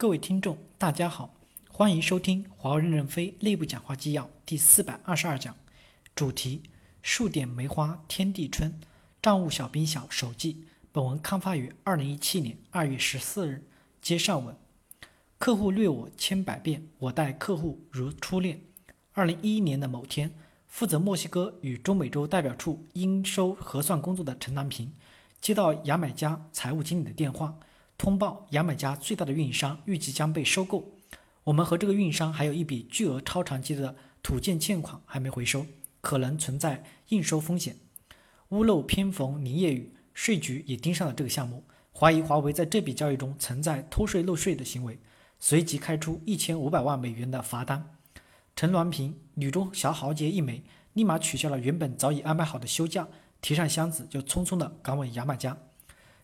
各位听众，大家好，欢迎收听华为任正非内部讲话纪要第四百二十二讲，主题：数点梅花天地春，账务小兵小手记。本文刊发于二零一七年二月十四日。接上文，客户虐我千百遍，我待客户如初恋。二零一一年的某天，负责墨西哥与中美洲代表处应收核算工作的陈南平，接到牙买加财务经理的电话。通报牙买加最大的运营商预计将被收购，我们和这个运营商还有一笔巨额超长期的土建欠款还没回收，可能存在应收风险。屋漏偏逢连夜雨，税局也盯上了这个项目，怀疑华为在这笔交易中存在偷税漏税的行为，随即开出一千五百万美元的罚单。陈銮平女中小豪杰一枚，立马取消了原本早已安排好的休假，提上箱子就匆匆的赶往牙买加。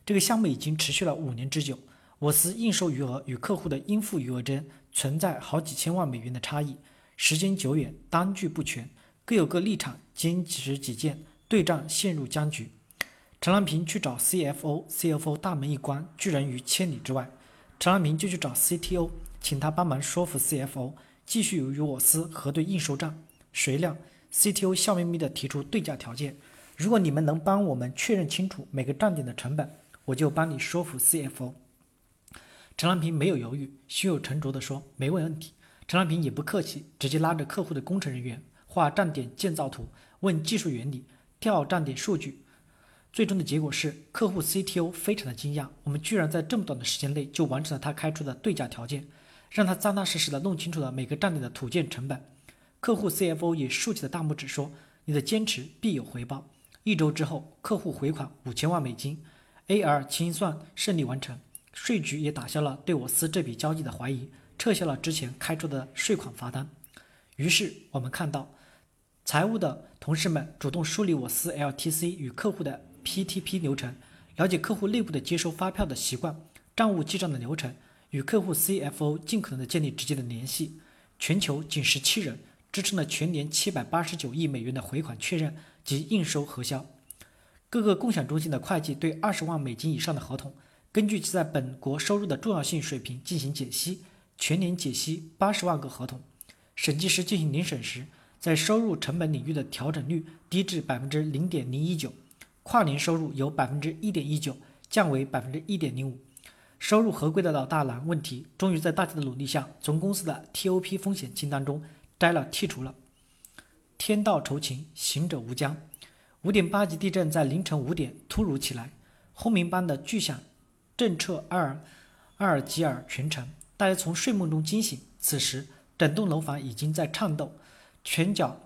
这个项目已经持续了五年之久，我司应收余额与客户的应付余额间存在好几千万美元的差异，时间久远，单据不全，各有各立场，坚持己见，对账陷入僵局。陈兰平去找 CFO，CFO 大门一关，拒人于千里之外。陈兰平就去找 CTO，请他帮忙说服 CFO，继续与我司核对应收账。谁料 CTO 笑眯眯地提出对价条件：如果你们能帮我们确认清楚每个站点的成本。我就帮你说服 CFO。陈兰平没有犹豫，胸有成竹地说：“没问题。”陈兰平也不客气，直接拉着客户的工程人员画站点建造图，问技术原理，调站点数据。最终的结果是，客户 CTO 非常的惊讶，我们居然在这么短的时间内就完成了他开出的对价条件，让他扎扎实实的弄清楚了每个站点的土建成本。客户 CFO 也竖起了大拇指说：“你的坚持必有回报。”一周之后，客户回款五千万美金。AR 清算顺利完成，税局也打消了对我司这笔交易的怀疑，撤销了之前开出的税款罚单。于是我们看到，财务的同事们主动梳理我司 LTC 与客户的 PTP 流程，了解客户内部的接收发票的习惯、账务记账的流程，与客户 CFO 尽可能的建立直接的联系。全球仅十七人支撑了全年七百八十九亿美元的回款确认及应收核销。各个共享中心的会计对二十万美金以上的合同，根据其在本国收入的重要性水平进行解析，全年解析八十万个合同。审计师进行年审时，在收入成本领域的调整率低至百分之零点零一九，跨年收入由百分之一点一九降为百分之一点零五。收入合规的老大难问题，终于在大家的努力下，从公司的 TOP 风险清单中摘了剔除了。天道酬勤，行者无疆。五点八级地震在凌晨五点突如其来，轰鸣般的巨响震彻阿尔阿尔及尔全城，大家从睡梦中惊醒。此时，整栋楼房已经在颤抖，全角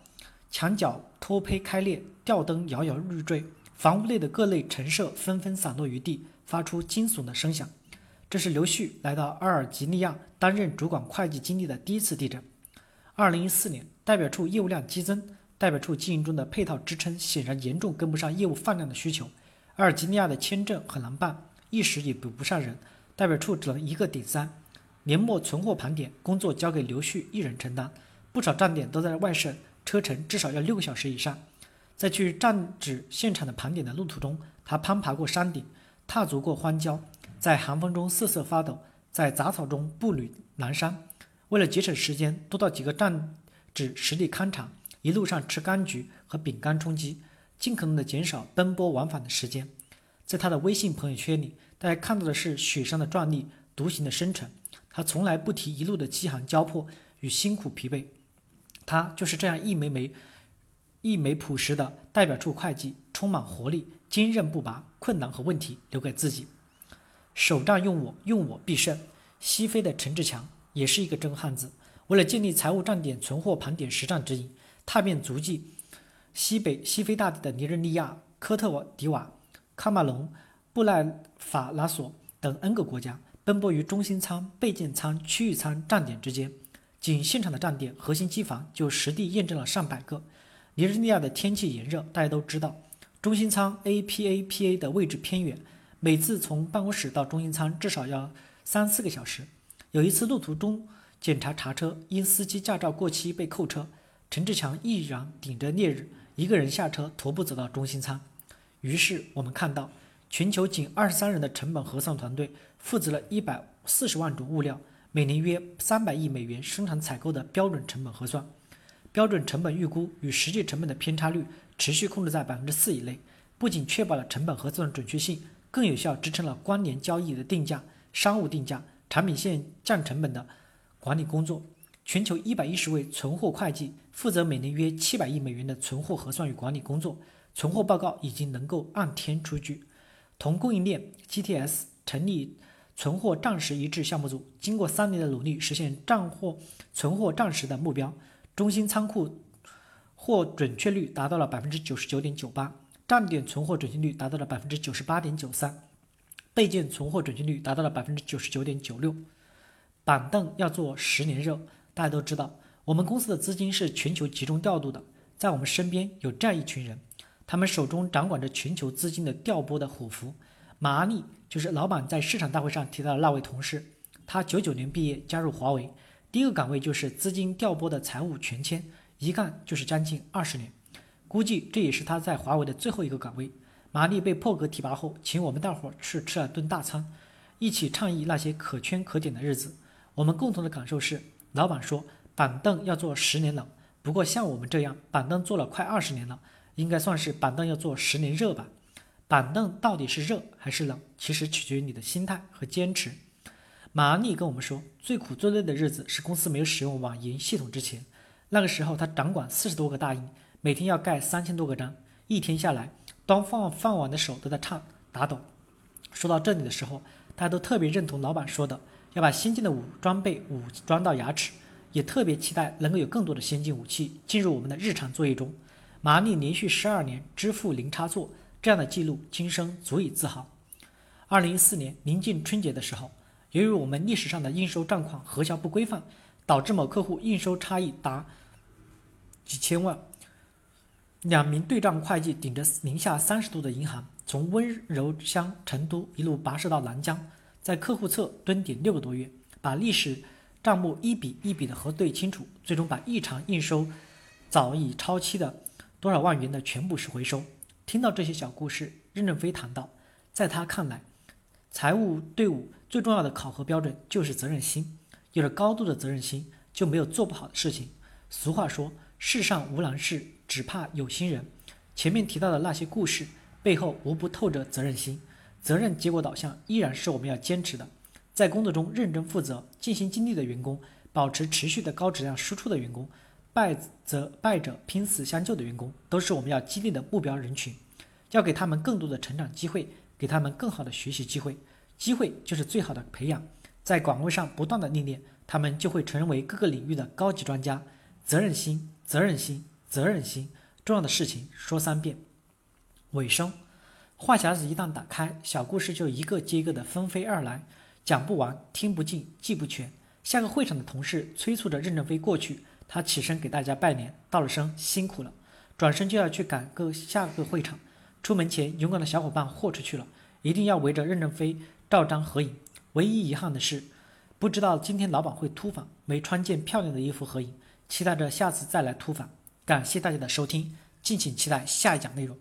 墙角脱胚开裂，吊灯摇摇欲坠，房屋内的各类陈设纷纷散落于地，发出惊悚的声响。这是刘旭来到阿尔及利亚担任主管会计经历的第一次地震。二零一四年，代表处业务量激增。代表处经营中的配套支撑显然严重跟不上业务放量的需求，阿尔及利亚的签证很难办，一时也补不上人，代表处只能一个顶三。年末存货盘点工作交给刘旭一人承担，不少站点都在外省，车程至少要六个小时以上。在去站址现场的盘点的路途中，他攀爬过山顶，踏足过荒郊，在寒风中瑟瑟发抖，在杂草中步履蹒跚。为了节省时间，多到几个站址实地勘察。一路上吃柑橘和饼干充饥，尽可能的减少奔波往返的时间。在他的微信朋友圈里，大家看到的是雪山的壮丽，独行的深沉。他从来不提一路的饥寒交迫与辛苦疲惫。他就是这样一枚枚、一枚朴实的代表处会计，充满活力，坚韧不拔。困难和问题留给自己，首战用我，用我必胜。西非的陈志强也是一个真汉子，为了建立财务站点存货盘点实战指引。踏遍足迹西北西非大地的尼日利亚、科特迪瓦、喀麦隆、布赖法拉索等 N 个国家，奔波于中心仓、备件仓、区域仓站点之间。仅现场的站点核心机房就实地验证了上百个。尼日利亚的天气炎热，大家都知道，中心仓 APAPA 的位置偏远，每次从办公室到中心仓至少要三四个小时。有一次路途中检查查车，因司机驾照过期被扣车。陈志强毅然顶着烈日，一个人下车，徒步走到中心仓。于是我们看到，全球仅二十三人的成本核算团队负责了一百四十万种物料，每年约三百亿美元生产采购的标准成本核算。标准成本预估与实际成本的偏差率持续控制在百分之四以内，不仅确保了成本核算准确性，更有效支撑了关联交易的定价、商务定价、产品线降成本的管理工作。全球一百一十位存货会计负责每年约七百亿美元的存货核算与管理工作，存货报告已经能够按天出具。同供应链 GTS 成立存货账实一致项目组，经过三年的努力，实现账货存货账实的目标。中心仓库货准确率达到了百分之九十九点九八，站点存货准确率达到了百分之九十八点九三，备件存货准确率达到了百分之九十九点九六。板凳要做十年热，大家都知道，我们公司的资金是全球集中调度的，在我们身边有这样一群人，他们手中掌管着全球资金的调拨的虎符。马阿力就是老板在市场大会上提到的那位同事，他九九年毕业加入华为。第一个岗位就是资金调拨的财务全签，一干就是将近二十年，估计这也是他在华为的最后一个岗位。马丽被破格提拔后，请我们大伙儿去吃了顿大餐，一起倡议那些可圈可点的日子。我们共同的感受是，老板说板凳要做十年冷，不过像我们这样板凳做了快二十年了，应该算是板凳要做十年热吧。板凳到底是热还是冷，其实取决于你的心态和坚持。马阿力跟我们说，最苦最累的日子是公司没有使用网银系统之前。那个时候，他掌管四十多个大印，每天要盖三千多个章，一天下来，端放饭碗的手都在颤打抖。说到这里的时候，大家都特别认同老板说的，要把先进的武装备武装到牙齿，也特别期待能够有更多的先进武器进入我们的日常作业中。麻利连续十二年支付零差错，这样的记录，今生足以自豪。二零一四年临近春节的时候。由于我们历史上的应收账款核销不规范，导致某客户应收差异达几千万。两名对账会计顶着零下三十度的银行，从温柔乡成都一路跋涉到南疆，在客户侧蹲点六个多月，把历史账目一笔一笔的核对清楚，最终把异常应收早已超期的多少万元的全部是回收。听到这些小故事，任正非谈到，在他看来，财务队伍。最重要的考核标准就是责任心，有了高度的责任心，就没有做不好的事情。俗话说：“世上无难事，只怕有心人。”前面提到的那些故事背后，无不透着责任心。责任结果导向依然是我们要坚持的。在工作中认真负责、尽心尽力的员工，保持持续的高质量输出的员工，败则败者拼死相救的员工，都是我们要激励的目标人群。要给他们更多的成长机会，给他们更好的学习机会。机会就是最好的培养，在岗位上不断的历练，他们就会成为各个领域的高级专家。责任心，责任心，责任心，重要的事情说三遍。尾声，话匣子一旦打开，小故事就一个接一个的纷飞而来，讲不完，听不尽，记不全。下个会场的同事催促着任正非过去，他起身给大家拜年，道了声辛苦了，转身就要去赶个下个会场。出门前，勇敢的小伙伴豁出去了，一定要围着任正非。照张合影，唯一遗憾的是，不知道今天老板会突访，没穿件漂亮的衣服合影。期待着下次再来突访。感谢大家的收听，敬请期待下一讲内容。